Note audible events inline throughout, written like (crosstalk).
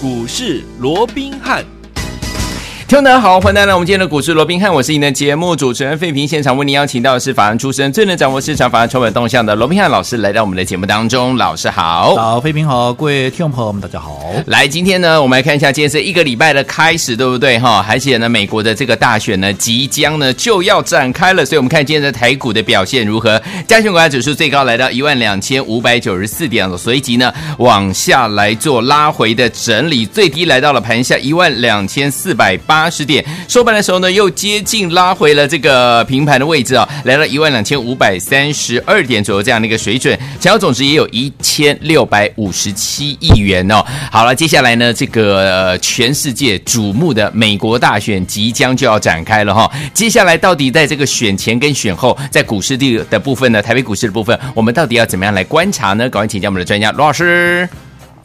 股市罗宾汉。听众大家好，欢迎来到我们今天的股市罗宾汉，我是您的节目主持人费平。现场为您邀请到的是法案出身、最能掌握市场法案成本动向的罗宾汉老师，来到我们的节目当中。老师好，好，费平好，各位听众朋友们，大家好。来，今天呢，我们来看一下，今天是一个礼拜的开始，对不对哈？而且呢，美国的这个大选呢，即将呢就要展开了，所以我们看今天的台股的表现如何？加权股价指数最高来到一万两千五百九十四点，随即呢往下来做拉回的整理，最低来到了盘下一万两千四百八八十点。收盘的时候呢，又接近拉回了这个平盘的位置啊，来到一万两千五百三十二点左右这样的一个水准，成交总值也有一千六百五十七亿元哦。好了，接下来呢，这个、全世界瞩目的美国大选即将就要展开了哈、接下来到底在这个选前跟选后，在股市的的部分呢，台北股市的部分，我们到底要怎么样来观察呢？赶快请教我们的专家罗老师。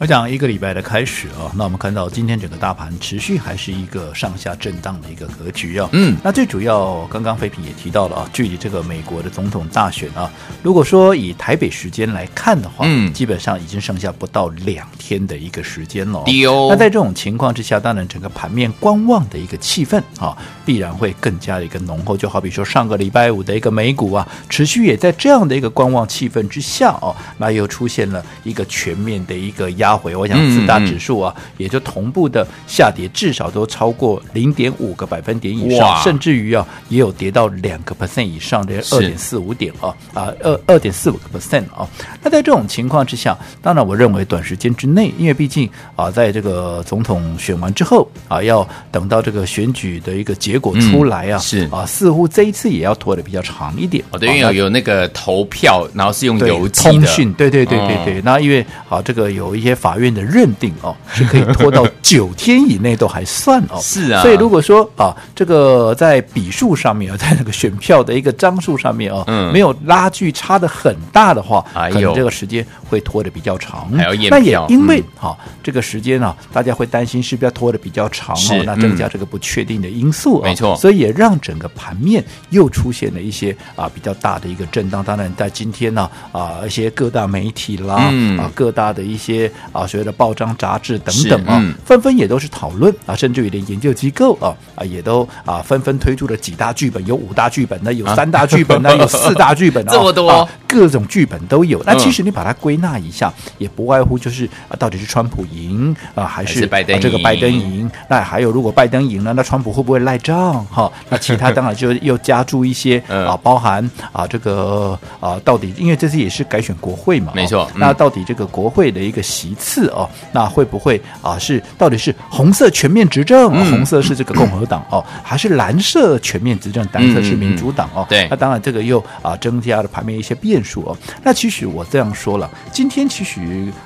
我讲一个礼拜的开始啊，那我们看到今天整个大盘持续还是一个上下震荡的一个格局啊。嗯，那最主要刚刚飞平也提到了啊，距离这个美国的总统大选啊，如果说以台北时间来看的话，嗯，基本上已经剩下不到两天的一个时间了。哦，那在这种情况之下，当然整个盘面观望的一个气氛啊，必然会更加的一个浓厚。就好比说上个礼拜五的一个美股啊，持续也在这样的一个观望气氛之下哦，那又出现了一个全面的一个压。压回，我想四大指数啊，也就同步的下跌，至少都超过零点五个百分点以上，甚至于啊，也有跌到两个 percent 以上的二点四五点啊啊二二点四五个 percent 啊。那在这种情况之下，当然我认为短时间之内，因为毕竟啊，在这个总统选完之后啊，要等到这个选举的一个结果出来啊，是啊，似乎这一次也要拖得比较长一点。哦，对，因为有有那个投票，然后是用邮寄通讯，对对对对对。那因为啊，这个有一些。法院的认定哦，(laughs) 是可以拖到九天以内都还算哦。是啊，所以如果说啊，这个在笔数上面啊，在那个选票的一个张数上面哦，嗯，没有拉距差的很大的话，可能这个时间会拖得比较长。还有验，那也因为哈、嗯啊，这个时间啊，大家会担心是不是要拖得比较长哦，那增加这个不确定的因素啊。没错，所以也让整个盘面又出现了一些啊比较大的一个震荡。当然，在今天呢啊，一些各大媒体啦，嗯、啊，各大的一些。啊，所谓的报章杂志等等啊，嗯、纷纷也都是讨论啊，甚至于连研究机构啊啊也都啊纷纷推出了几大剧本，有五大剧本呢，有三大剧本呢，啊、(laughs) 有四大剧本，这么多、啊，各种剧本都有。那其实你把它归纳一下，嗯、也不外乎就是啊，到底是川普赢啊，还是，这个拜登赢？那还有，如果拜登赢了，那川普会不会赖账？哈、啊，(laughs) 那其他当然就又加注一些啊，包含啊这个啊，到底因为这次也是改选国会嘛，没错。嗯、那到底这个国会的一个席次哦，那会不会啊？是到底是红色全面执政，嗯、红色是这个共和党哦，还是蓝色全面执政，蓝色是民主党哦？对、嗯，那当然这个又啊增加了盘面一些变数哦。那其实我这样说了，今天其实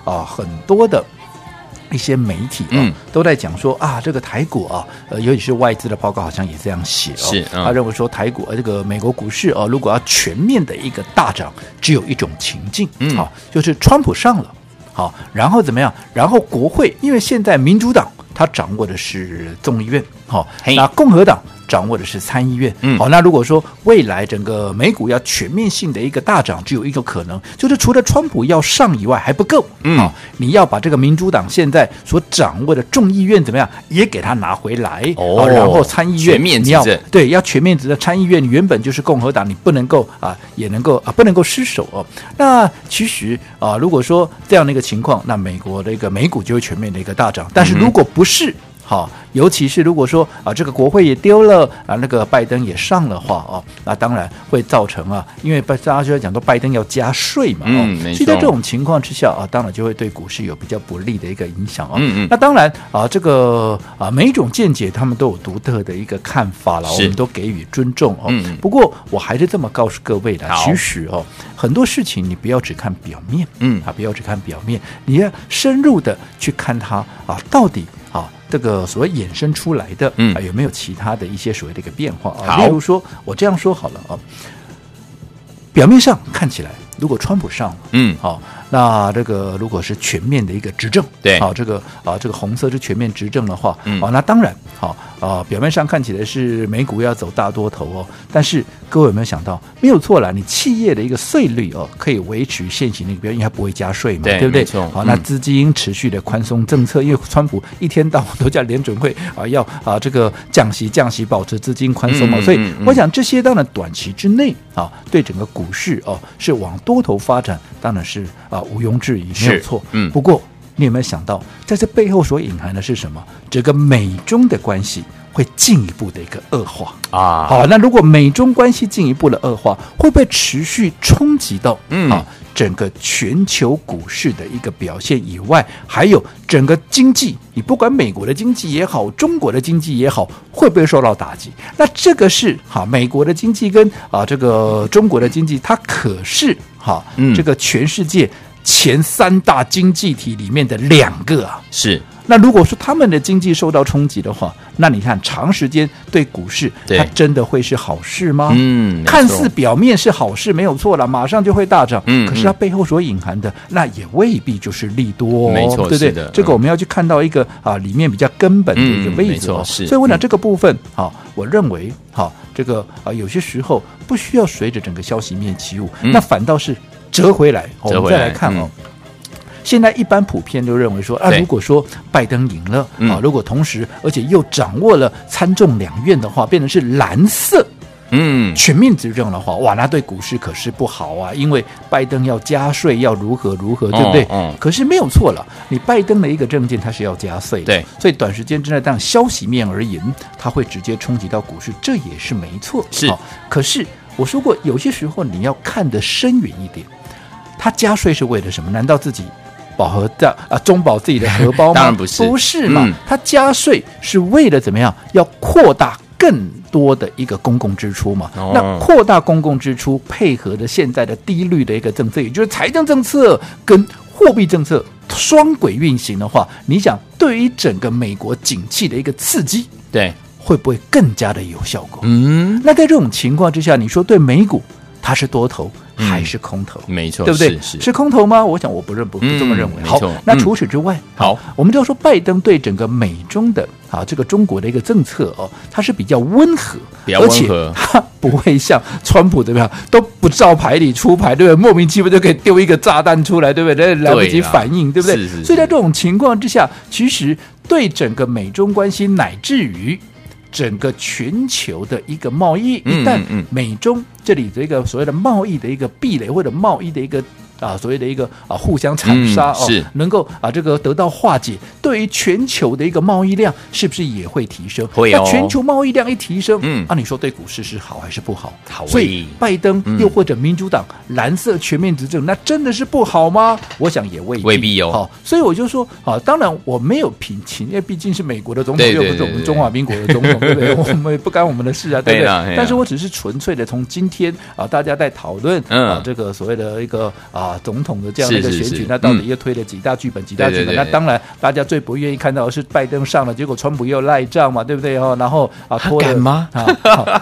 啊很多的一些媒体啊、嗯、都在讲说啊，这个台股啊，呃，尤其是外资的报告好像也这样写哦，是、嗯、他认为说台股呃这个美国股市啊，如果要全面的一个大涨，只有一种情境，嗯，好，就是川普上了。好，然后怎么样？然后国会，因为现在民主党他掌握的是众议院，好，那共和党。掌握的是参议院，嗯，好，那如果说未来整个美股要全面性的一个大涨，只有一个可能，就是除了川普要上以外还不够，嗯，好，你要把这个民主党现在所掌握的众议院怎么样，也给他拿回来，哦，然后参议院全面执政，对，要全面执政，参议院原本就是共和党，你不能够啊，也能够啊，不能够失守哦。那其实啊，如果说这样的一个情况，那美国的一个美股就会全面的一个大涨，但是如果不是，好。尤其是如果说啊，这个国会也丢了啊，那个拜登也上的话哦，那当然会造成啊，因为大家就在讲到拜登要加税嘛，嗯。所以在这种情况之下啊，当然就会对股市有比较不利的一个影响啊。嗯嗯。那当然啊，这个啊，每一种见解他们都有独特的一个看法了，我们都给予尊重哦。嗯。不过我还是这么告诉各位的，其实哦，很多事情你不要只看表面，嗯啊，不要只看表面，你要深入的去看它啊，到底啊。这个所谓衍生出来的，嗯，有没有其他的一些所谓的一个变化啊？好例如说，我这样说好了啊，表面上看起来，如果川普上了，嗯，好，那这个如果是全面的一个执政，对，好，这个啊，这个红色是全面执政的话，嗯，啊，那当然，好啊，表面上看起来是美股要走大多头哦，但是各位有没有想到，没有错啦，你企业的一个税率哦，可以维持现行的一个标准，因为它不会加税嘛，对，对不对？好，那资金持续的宽松政策，嗯、因为川普一天到晚都叫联准会啊要啊这个降息降息，保持资金宽松嘛，嗯、所以我想这些当然短期之内啊，对整个股市哦是往多头发展，当然是啊毋庸置疑，没有错。嗯，不过你有没有想到，在这背后所隐含的是什么？这个美中的关系会进一步的一个恶化啊。好，那如果美中关系进一步的恶化，会不会持续冲击到嗯啊整个全球股市的一个表现以外，还有整个经济？你不管美国的经济也好，中国的经济也好，会不会受到打击？那这个是哈，美国的经济跟啊这个中国的经济，它可是哈，嗯，这个全世界。前三大经济体里面的两个啊，是。那如果说他们的经济受到冲击的话，那你看长时间对股市，它真的会是好事吗？嗯，看似表面是好事，没有错了，马上就会大涨。嗯，可是它背后所隐含的，那也未必就是利多。没错，对不对？这个我们要去看到一个啊，里面比较根本的一个位置。是。所以我讲这个部分啊，我认为哈，这个啊，有些时候不需要随着整个消息面起舞，那反倒是。折回来，我们再来看哦。现在一般普遍都认为说啊，如果说拜登赢了啊，如果同时而且又掌握了参众两院的话，变成是蓝色，嗯，全面执政的话，哇，那对股市可是不好啊，因为拜登要加税，要如何如何，对不对？嗯。可是没有错了，你拜登的一个政见，他是要加税，对，所以短时间之内，当消息面而言，它会直接冲击到股市，这也是没错。是。可是我说过，有些时候你要看得深远一点。他加税是为了什么？难道自己保和的啊，中保自己的荷包吗？当然不是，不是嘛？嗯、他加税是为了怎么样？要扩大更多的一个公共支出嘛？哦、那扩大公共支出，配合着现在的低率的一个政策，也就是财政政策跟货币政策双轨运行的话，你想对于整个美国景气的一个刺激，对，会不会更加的有效果？嗯，那在这种情况之下，你说对美股它是多头？还是空头，嗯、没错，对不对？是，空头吗？我想我不认不不这么认为。嗯、好，那除此之外，嗯、好，我们就要说拜登对整个美中的啊这个中国的一个政策哦，它是比较温和，比较温和，它 (laughs) 不会像川普怎么样都不照牌理出牌，对不对？莫名其妙就可以丢一个炸弹出来，对不对？来不及反应，对，对不对？是是是，所以在这种情况之下，其实对整个美中关系乃至于。整个全球的一个贸易，一旦美中这里的一个所谓的贸易的一个壁垒或者贸易的一个。啊，所谓的一个啊互相残杀、嗯、是哦，能够啊这个得到化解，对于全球的一个贸易量是不是也会提升？会哦。那全球贸易量一提升，嗯，啊，你说对股市是好还是不好？好。所以拜登又或者民主党、嗯、蓝色全面执政，那真的是不好吗？我想也未必未必哦。好，所以我就说啊，当然我没有评情，因为毕竟是美国的总统，又不是我们中华民国的总统，(laughs) 对不对？我们也不干我们的事啊，对不对？对，但是我只是纯粹的从今天啊，大家在讨论啊这个所谓的一个啊。啊，总统的这样的一个选举，是是是那到底又推了几大剧本？嗯、几大剧本？对对对对，那当然，大家最不愿意看到的是拜登上了，结果川普又赖账嘛，对不对？哦，然后啊，拖了吗？啊，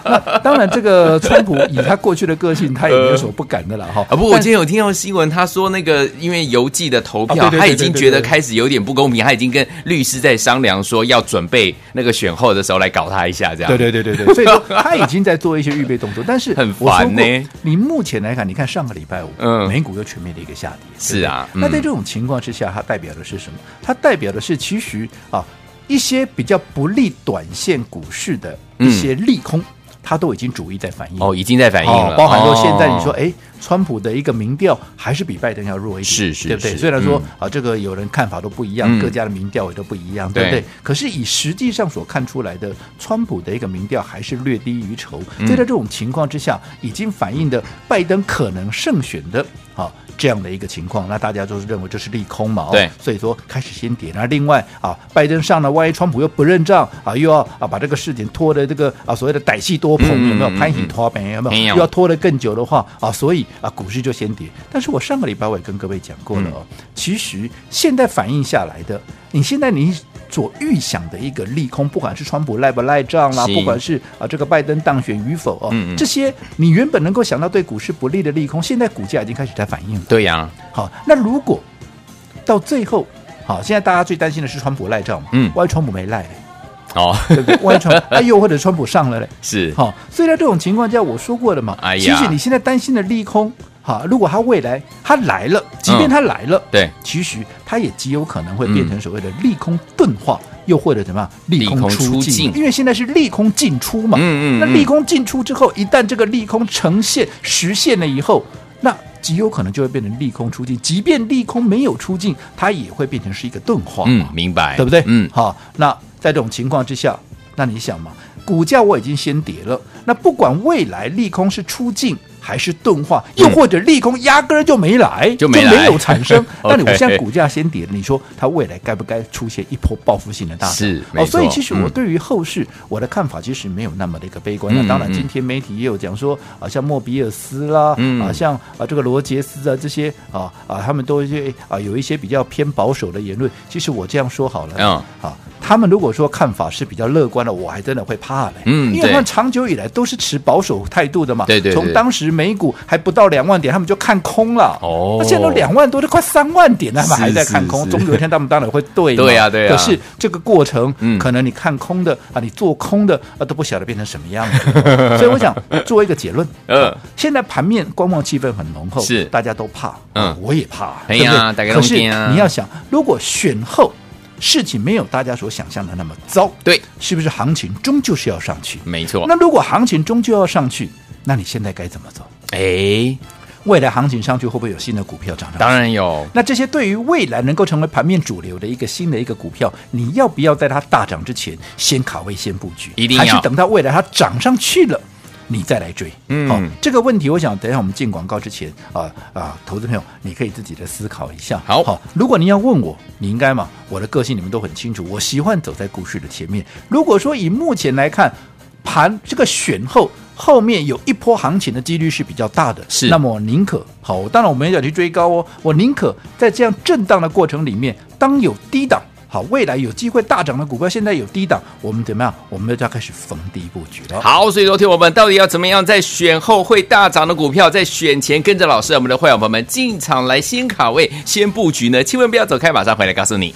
那当然，这个川普以他过去的个性，他也没有什么不敢的了哈。(laughs) 啊，不过我今天有听到新闻，他说那个因为邮寄的投票，他已经觉得开始有点不公平，他已经跟律师在商量，说要准备那个选后的时候来搞他一下，这样。对对对对对，(laughs) 所以说他已经在做一些预备动作，但是很烦呢。你目前来看，你看上个礼拜五，嗯，美股又全面的一个下跌。是啊，那在这种情况之下，它代表的是什么？它代表的是其实啊，一些比较不利短线股市的一些利空，它都已经主力在反应哦，已经在反应了。包含说现在你说，哎，川普的一个民调还是比拜登要弱一点，是是，对不对？虽然说啊，这个有人看法都不一样，各家的民调也都不一样，对不对？可是以实际上所看出来的，川普的一个民调还是略低于筹。所以在这种情况之下，已经反映的拜登可能胜选的啊。这样的一个情况，那大家都是认为这是利空嘛？对，所以说开始先跌。那另外啊，拜登上了，万一川普又不认账啊，又要啊把这个事情拖的这个啊所谓的歹戏多棚有没有？拍戏拖棚有没有？又要拖得更久的话啊，所以啊，股市就先跌。但是我上个礼拜我也跟各位讲过了哦，嗯、其实现在反映下来的，你现在你所预想的一个利空，不管是川普赖不赖账啦，不管是啊这个拜登当选与否哦，嗯嗯这些你原本能够想到对股市不利的利空，现在股价已经开始在反应了。对呀、啊，好，那如果到最后，好，现在大家最担心的是川普赖账嘛？嗯，万一川普没赖嘞？哦，对不对？万一川哎呦，或者川普上了嘞？是，好，所以在这种情况下，我说过了嘛，其实你现在担心的利空。哈，如果他未来他来了，即便他来了，嗯、对，其实他也极有可能会变成所谓的利空钝化，嗯、又或者怎么样利空出尽，因为现在是利空进出嘛。嗯嗯。那利空进出之后，一旦这个利空呈现实现了以后，那极有可能就会变成利空出尽。即便利空没有出尽，它也会变成是一个钝化。嗯，明白，对不对？嗯。好，那在这种情况之下，那你想嘛，股价我已经先跌了，那不管未来利空是出尽。还是钝化，又或者利空压根儿就没来，就没有产生。(laughs) 那你我现在股价先跌，你说它未来该不该出现一波报复性的大涨？是，哦，所以其实我对于后市我的看法其实没有那么的一个悲观。那当然，今天媒体也有讲说啊，像莫比尔斯啦，啊，像啊这个罗杰斯啊这些啊啊，他们都一些啊有一些比较偏保守的言论。其实我这样说好了，嗯，好。他们如果说看法是比较乐观的，我还真的会怕嘞。嗯，因为他们长久以来都是持保守态度的嘛。对对。从当时美股还不到两万点，他们就看空了。哦。那现在都两万多，都快三万点了，他们还在看空。总有一天他们当然会对。对呀对呀。可是这个过程，嗯可能你看空的啊，你做空的啊，都不晓得变成什么样子。(laughs) 所以我想做一个结论。(laughs) 嗯。现在盘面观望气氛很浓厚，是大家都怕。嗯，我也怕。对不对？可是你要想，如果选后。事情没有大家所想象的那么糟，对，是不是行情终究是要上去？没错。那如果行情终究要上去，那你现在该怎么走？哎，未来行情上去会不会有新的股票涨上去？当然有。那这些对于未来能够成为盘面主流的一个新的一个股票，你要不要在它大涨之前先卡位、先布局？一定要。还是等到未来它涨上去了？你再来追，嗯，好，这个问题，我想等一下我们进广告之前啊啊，投资朋友，你可以自己的思考一下。好，好，如果您要问我，你应该嘛？我的个性你们都很清楚，我喜欢走在股市的前面。如果说以目前来看，盘这个选后后面有一波行情的几率是比较大的，是，那么我宁可好，当然我们也要去追高哦，我宁可在这样震荡的过程里面，当有低档。好，未来有机会大涨的股票，现在有低档，我们怎么样？我们就要开始逢低布局了。好，所以昨天我们到底要怎么样在选后会大涨的股票，在选前跟着老师，我们的会员朋友们进场来先卡位、先布局呢？千万不要走开，马上回来告诉你。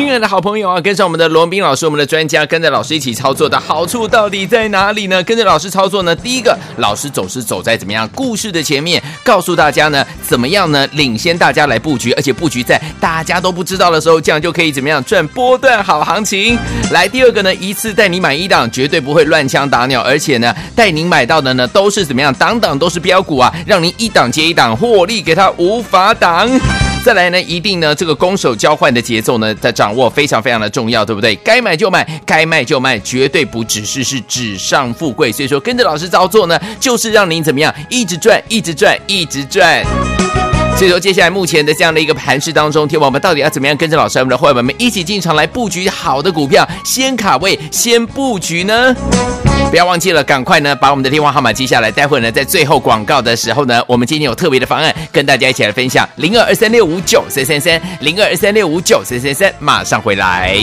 亲爱的好朋友啊，跟上我们的罗宾老师，我们的专家，跟着老师一起操作的好处到底在哪里呢？跟着老师操作呢，第一个，老师总是走在怎么样故事的前面，告诉大家呢，怎么样呢，领先大家来布局，而且布局在大家都不知道的时候，这样就可以怎么样赚波段好行情。来，第二个呢，一次带你买一档，绝对不会乱枪打鸟，而且呢，带您买到的呢，都是怎么样，档档都是标股啊，让您一档接一档获利，给他无法挡。再来呢，一定呢，这个攻守交换的节奏呢，在掌握非常非常的重要，对不对？该买就买，该卖就卖，绝对不只是是纸上富贵。所以说，跟着老师操作呢，就是让您怎么样，一直赚，一直赚，一直赚。所以说，接下来目前的这样的一个盘势当中，天王们到底要怎么样跟着老师我们的伙伴们一起进场来布局好的股票，先卡位，先布局呢？不要忘记了，赶快呢把我们的电话号码记下来。待会呢，在最后广告的时候呢，我们今天有特别的方案跟大家一起来分享。零二二三六五九三三三，零二二三六五九三三三，马上回来。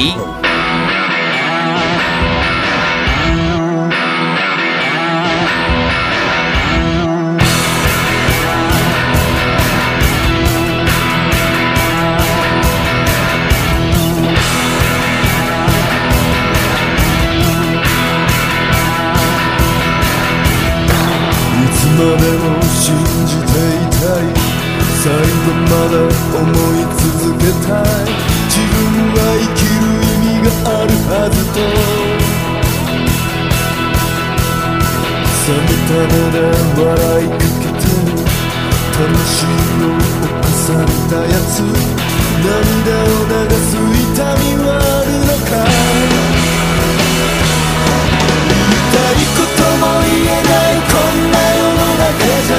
冷めた目で笑いかけて魂を侵されたやつ涙を流す痛みはあるのか言いたいことも言えないこんな世の中じゃ。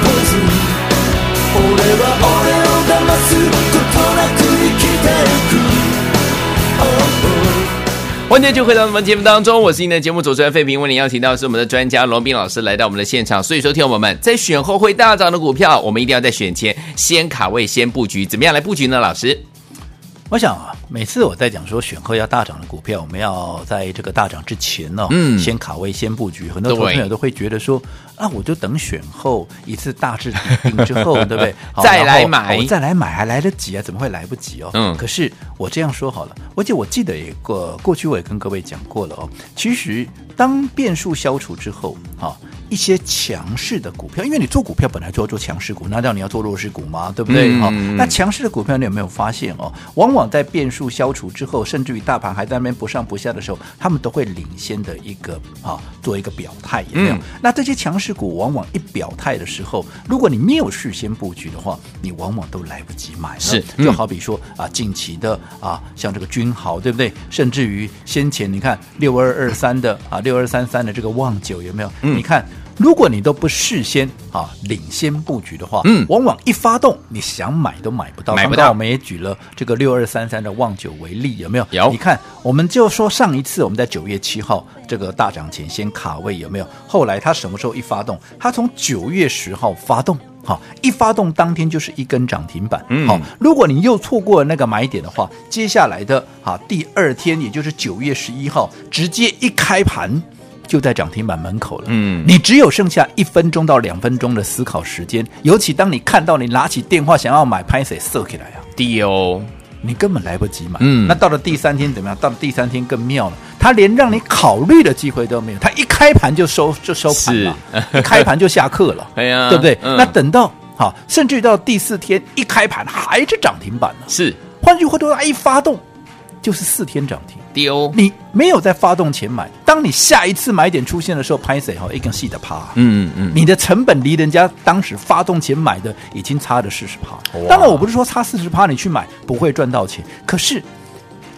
ポイズン俺は欢迎就回到我们节目当中，我是您的节目主持人费平。为您邀请到的是我们的专家罗斌老师来到我们的现场。所以说，听友们在选后会大涨的股票，我们一定要在选前先卡位、先布局。怎么样来布局呢？老师？我想啊，每次我在讲说选后要大涨的股票，我们要在这个大涨之前呢、哦，嗯，先卡位、先布局。很多朋友都会觉得说，啊，我就等选后一次大致底定之后，(laughs) 对不对？再来买，再来买还来得及啊？怎么会来不及哦？嗯，可是我这样说好了，而且我记得也过过去我也跟各位讲过了哦。其实当变数消除之后，哈。一些强势的股票，因为你做股票本来就要做强势股，难道你要做弱势股吗？对不对？好、嗯哦，那强势的股票你有没有发现哦？往往在变数消除之后，甚至于大盘还在那边不上不下的时候，他们都会领先的一个啊、哦，做一个表态，有没有？嗯、那这些强势股往往一表态的时候，如果你没有事先布局的话，你往往都来不及买。是，就好比说啊，近期的啊，像这个君豪，对不对？甚至于先前你看六二二三的啊，六二三三的这个旺九有没有？嗯、你看。如果你都不事先啊领先布局的话，嗯，往往一发动，你想买都买不到。买不到。我们也举了这个六二三三的望九为例，有没有？有。你看，我们就说上一次我们在九月七号这个大涨前先卡位，有没有？后来它什么时候一发动？它从九月十号发动，好，一发动当天就是一根涨停板。嗯，好，如果你又错过了那个买点的话，接下来的啊第二天，也就是九月十一号，直接一开盘。就在涨停板门口了。嗯，你只有剩下一分钟到两分钟的思考时间。尤其当你看到你拿起电话想要买，拍谁射起来啊？低哦，你根本来不及买。嗯，那到了第三天怎么样？到了第三天更妙了，他连让你考虑的机会都没有，他一开盘就收就收盘了，一开盘就下课了。(laughs) 哎呀，对不对？嗯、那等到好，甚至于到第四天一开盘还是涨停板呢。是，换句话说，他一发动就是四天涨停。丢，你没有在发动前买，当你下一次买点出现的时候，拍谁哈？一根细的趴，嗯嗯，你的成本离人家当时发动前买的已经差了四十趴。当然，我不是说差四十趴你去买不会赚到钱，可是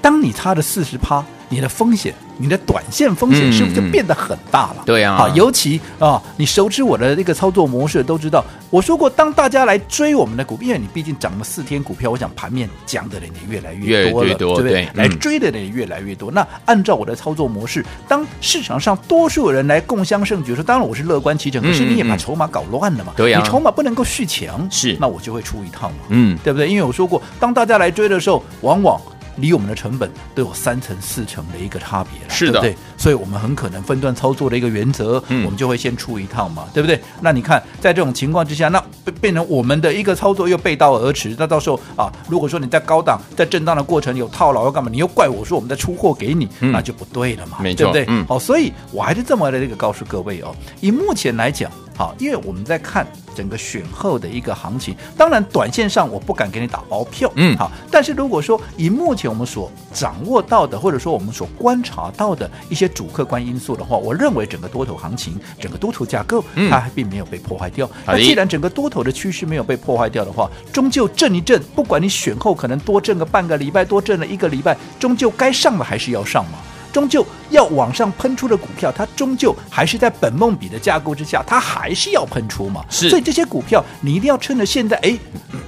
当你差了四十趴，你的风险。你的短线风险是不是就变得很大了？嗯、对啊，尤其啊，你熟知我的这个操作模式都知道，我说过，当大家来追我们的股票，因为你毕竟涨了四天股票，我想盘面讲的人也越来越多了，越越多对不对？对来追的人也越来越多。嗯、那按照我的操作模式，当市场上多数人来共襄盛举，说当然我是乐观其成，可是你也把筹码搞乱了嘛？对呀、嗯，你筹码不能够续强，是，那我就会出一套嘛，嗯，对不对？因为我说过，当大家来追的时候，往往。离我们的成本都有三成四成的一个差别了，是的，对对？所以我们很可能分段操作的一个原则，嗯、我们就会先出一套嘛，对不对？那你看，在这种情况之下，那变成我们的一个操作又背道而驰。那到时候啊，如果说你在高档在震荡的过程有套牢要干嘛？你又怪我说我们在出货给你，嗯、那就不对了嘛，对不对？嗯，好，所以我还是这么的这个告诉各位哦，以目前来讲。好，因为我们在看整个选后的一个行情，当然短线上我不敢给你打包票，嗯，好，但是如果说以目前我们所掌握到的，或者说我们所观察到的一些主客观因素的话，我认为整个多头行情，整个多头架构，它还并没有被破坏掉。嗯、那既然整个多头的趋势没有被破坏掉的话，终究震一震，不管你选后可能多震个半个礼拜，多震了一个礼拜，终究该上的还是要上嘛。终究要往上喷出的股票，它终究还是在本梦比的架构之下，它还是要喷出嘛。是，所以这些股票你一定要趁着现在，哎，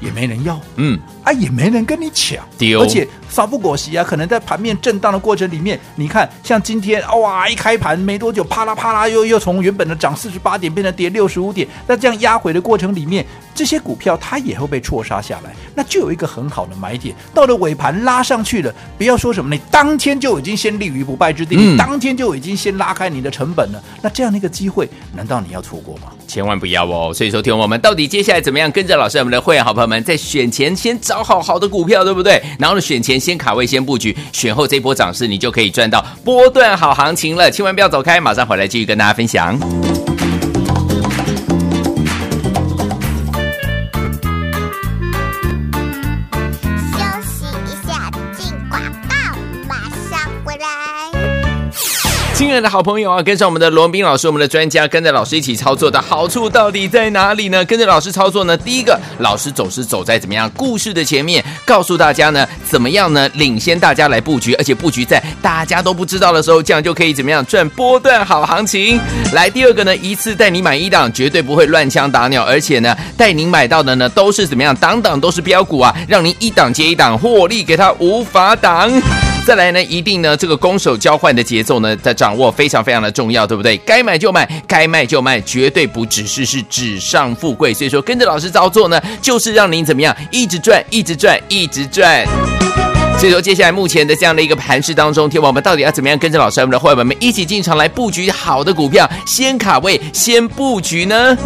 也没人要，嗯，啊，也没人跟你抢，丢。而且杀不过袭啊，可能在盘面震荡的过程里面，你看，像今天哇，一开盘没多久，啪啦啪啦，又又从原本的涨四十八点变成跌六十五点，那这样压回的过程里面，这些股票它也会被错杀下来，那就有一个很好的买点，到了尾盘拉上去了，不要说什么，你当天就已经先立于不败之地，嗯、当天就已经先拉开你的成本了。那这样的一个机会，难道你要错过吗？千万不要哦！所以说，听我们到底接下来怎么样跟着老师，我们的会员好朋友们在选前先找好好的股票，对不对？然后呢，选前先卡位，先布局，选后这波涨势，你就可以赚到波段好行情了。千万不要走开，马上回来继续跟大家分享。亲爱的好朋友啊，跟上我们的罗宾老师，我们的专家，跟着老师一起操作的好处到底在哪里呢？跟着老师操作呢，第一个，老师总是走在怎么样故事的前面，告诉大家呢，怎么样呢，领先大家来布局，而且布局在大家都不知道的时候，这样就可以怎么样赚波段好行情。来，第二个呢，一次带你买一档，绝对不会乱枪打鸟，而且呢，带您买到的呢，都是怎么样，档档都是标股啊，让您一档接一档获利，给他无法挡。再来呢，一定呢这个攻守交换的节奏呢在掌掌握非常非常的重要，对不对？该买就买，该卖就卖，绝对不只是是纸上富贵。所以说跟着老师操作呢，就是让您怎么样，一直赚，一直赚，一直赚。所以说，接下来目前的这样的一个盘势当中，天王们到底要怎么样跟着老师我们的伙伴们一起进场来布局好的股票，先卡位，先布局呢？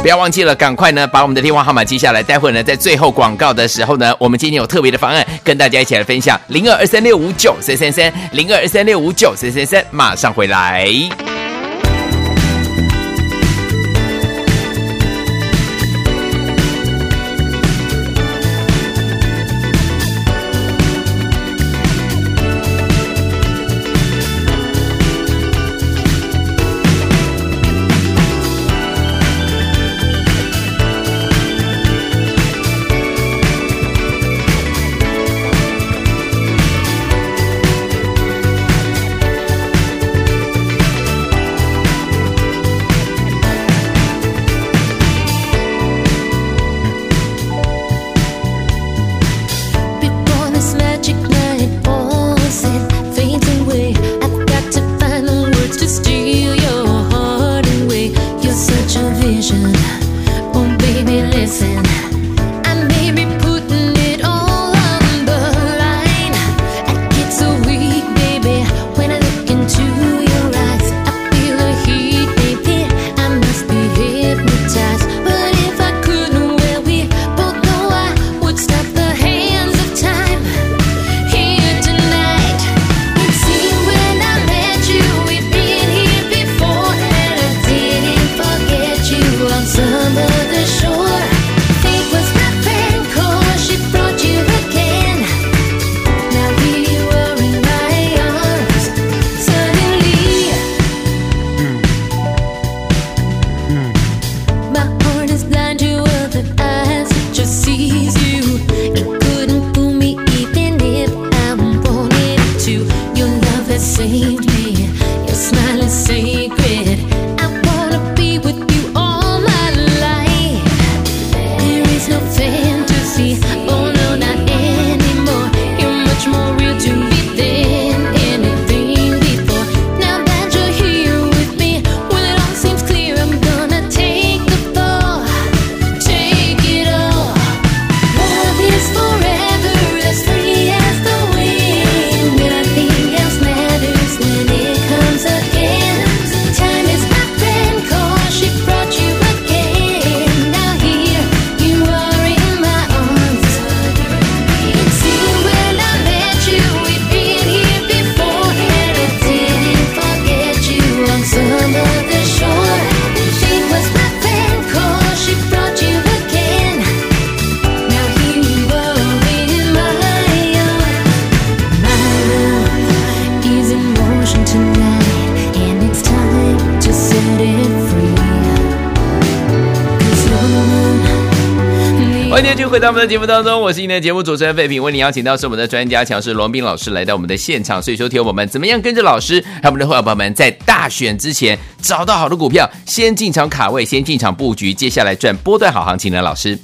不要忘记了，赶快呢把我们的电话号码记下来。待会呢，在最后广告的时候呢，我们今天有特别的方案跟大家一起来分享，零二二三六五九三三三，零二二三六五九三三三，马上回来。回到我们的节目当中，我是今天的节目主持人费平，为你邀请到是我们的专家强势罗宾老师来到我们的现场，所以说听友们怎么样跟着老师还有我们的会员朋友们在大选之前找到好的股票，先进场卡位，先进场布局，接下来赚波段好行情的老师。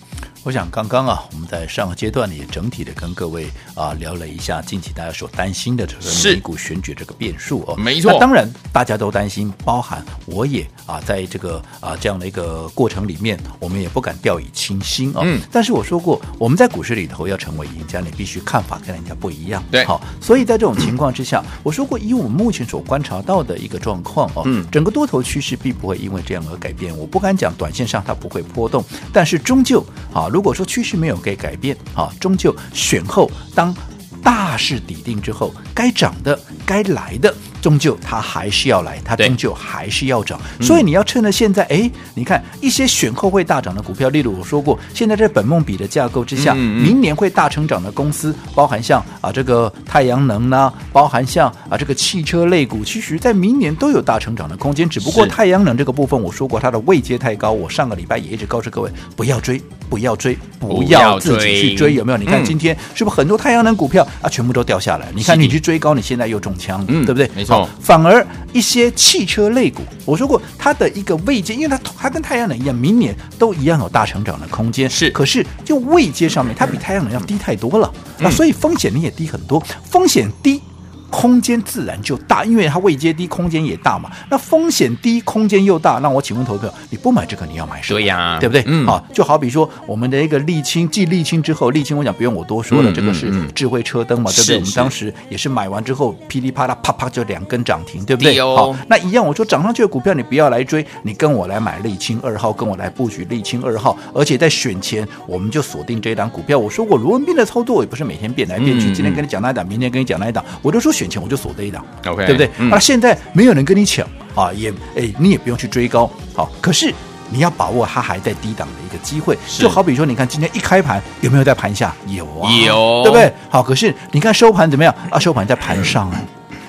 我想刚刚啊，我们在上个阶段呢，也整体的跟各位啊聊了一下近期大家所担心的这个美股选举这个变数哦。没错，那当然大家都担心，包含我也啊，在这个啊这样的一个过程里面，我们也不敢掉以轻心哦。嗯。但是我说过，我们在股市里头要成为赢家，你必须看法跟人家不一样。对。好，所以在这种情况之下，嗯、我说过，以我们目前所观察到的一个状况哦，嗯，整个多头趋势并不会因为这样而改变。我不敢讲短线上它不会波动，但是终究啊，如如果说趋势没有给改变，啊，终究选后当大势底定之后，该涨的、该来的。终究它还是要来，它终究还是要涨，所以你要趁着现在，哎，你看一些选后会大涨的股票，例如我说过，现在在本梦比的架构之下，明年会大成长的公司，包含像啊这个太阳能呢，包含像啊这个汽车类股，其实在明年都有大成长的空间，只不过太阳能这个部分，我说过它的位阶太高，我上个礼拜也一直告诉各位不要追，不要追，不要自己去追，有没有？你看今天是不是很多太阳能股票啊全部都掉下来？你看你去追高，你现在又中枪，对不对？错。反而一些汽车类股，我说过它的一个位阶，因为它它跟太阳能一样，明年都一样有大成长的空间。是，可是就位阶上面，它比太阳能要低太多了，那、嗯、所以风险你也低很多，风险低。空间自然就大，因为它位阶低，空间也大嘛。那风险低，空间又大，那我请问投资者，你不买这个，你要买什么？对呀、啊，对不对？嗯，好，就好比说我们的一个沥青，继沥青之后，沥青我想不用我多说了，嗯、这个是智慧车灯嘛，嗯、对不对？我们当时也是买完之后，噼里啪啦，啪啪就两根涨停，对不对？哦、好，那一样，我说涨上去的股票你不要来追，你跟我来买沥青二号，跟我来布局沥青二号，而且在选前我们就锁定这一档股票。我说过罗文斌的操作也不是每天变来变去，嗯、今天跟你讲那一档，明天跟你讲那一档，我都说选前我就锁这一档。OK，对不对？那、嗯、现在没有人跟你抢啊，也哎，你也不用去追高，好。可是你要把握它还在低档的一个机会，就好比说，你看今天一开盘有没有在盘下？有啊，有，对不对？好，可是你看收盘怎么样？啊，收盘在盘上啊。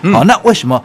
嗯、好，那为什么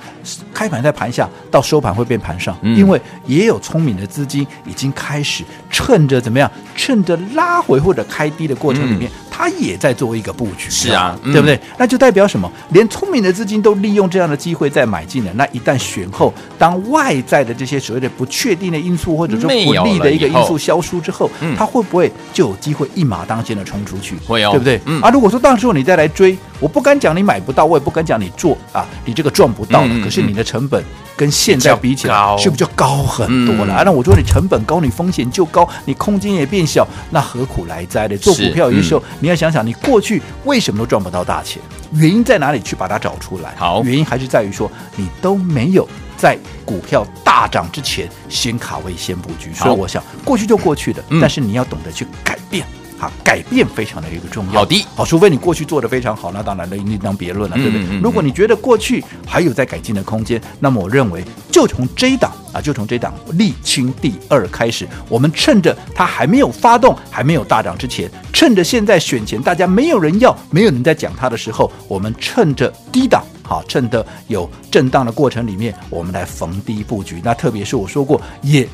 开盘在盘下，到收盘会变盘上？嗯、因为也有聪明的资金已经开始趁着怎么样？趁着拉回或者开低的过程里面。嗯他也在做一个布局，是啊，对不对？嗯、那就代表什么？连聪明的资金都利用这样的机会在买进了。那一旦选后，当外在的这些所谓的不确定的因素或者说不利的一个因素消失之后，他会不会就有机会一马当先的冲出去？会有，对不对？嗯、啊，如果说到时候你再来追，我不敢讲你买不到，我也不敢讲你做啊，你这个赚不到可是你的成本跟现在比起来，是不是就高很多了？那我说你成本高，你风险就高，你空间也变小，那何苦来哉的？做股票有些时候。你要想想，你过去为什么都赚不到大钱？原因在哪里？去把它找出来。好，原因还是在于说，你都没有在股票大涨之前先卡位、先布局。所以我想，过去就过去的，嗯、但是你要懂得去改变。好，改变非常的一个重要。好的，好，除非你过去做的非常好，那当然另另当别论了，对不对？嗯嗯嗯，如果你觉得过去还有在改进的空间，那么我认为就从这一档啊，就从这档沥青第二开始，我们趁着它还没有发动、还没有大涨之前，趁着现在选前大家没有人要、没有人在讲它的时候，我们趁着低档，好，趁着有震荡的过程里面，我们来逢低布局。那特别是我说过也。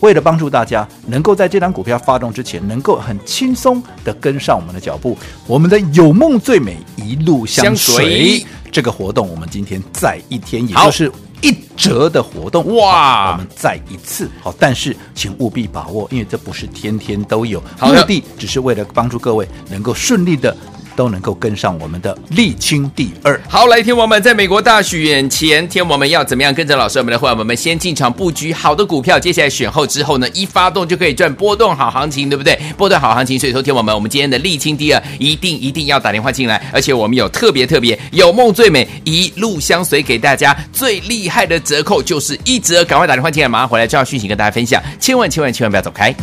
为了帮助大家能够在这档股票发动之前，能够很轻松的跟上我们的脚步，我们的有梦最美一路相随这个活动，我们今天再一天，也就是一折的活动。哇，我们再一次。好，但是请务必把握，因为这不是天天都有，目的只是为了帮助各位能够顺利的。都能够跟上我们的沥青第二。好，来，天王们，在美国大选前，天王们要怎么样跟着老师我们的会员们先进场布局好的股票？接下来选后之后呢，一发动就可以赚波动好行情，对不对？波段好行情，所以说天王们，我们今天的沥青第二一定一定要打电话进来，而且我们有特别特别有梦最美一路相随给大家最厉害的折扣就是一折，赶快打电话进来，马上回来就要讯息跟大家分享，千万千万千万不要走开。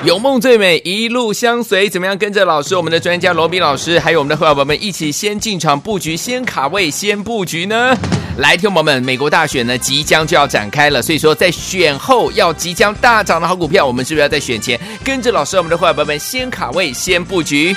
(laughs) 有梦最美，一路相随。怎么样跟着老师，我们的专家罗宾老师，还有我们的会员宝宝们一起先进场布局，先卡位，先布局呢？来，听友们，美国大选呢即将就要展开了，所以说在选后要即将大涨的好股票，我们是不是要在选前跟着老师，我们的会员宝宝们先卡位，先布局？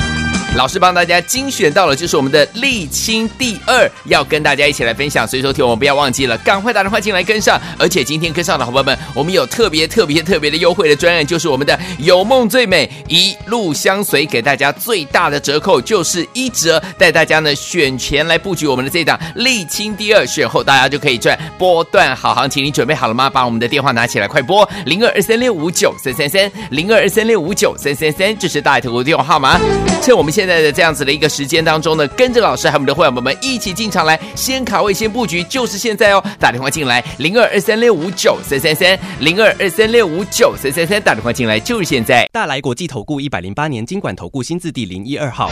老师帮大家精选到了，就是我们的沥青第二，要跟大家一起来分享。所以说，听我们不要忘记了，赶快打电话进来跟上。而且今天跟上的伙伴们，我们有特别特别特别的优惠的专案，就是我们的有梦最美一路相随，给大家最大的折扣就是一折，带大家呢选前来布局我们的这档沥青第二，选后大家就可以赚波段好行情。你准备好了吗？把我们的电话拿起来，快拨零二二三六五九三三三零二二三六五九三三三，这是大爱投顾的电话号码。趁我们现现在的这样子的一个时间当中呢，跟着老师还有我们的会员们们一起进场来，先卡位先布局，就是现在哦！打电话进来，零二二三六五九三三三，零二二三六五九三三三，打电话进来就是现在。大来国际投顾一百零八年经管投顾新字第零一二号。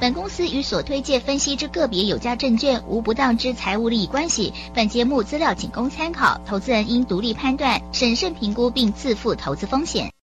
本公司与所推介分析之个别有价证券无不当之财务利益关系。本节目资料仅供参考，投资人应独立判断、审慎评估并自负投资风险。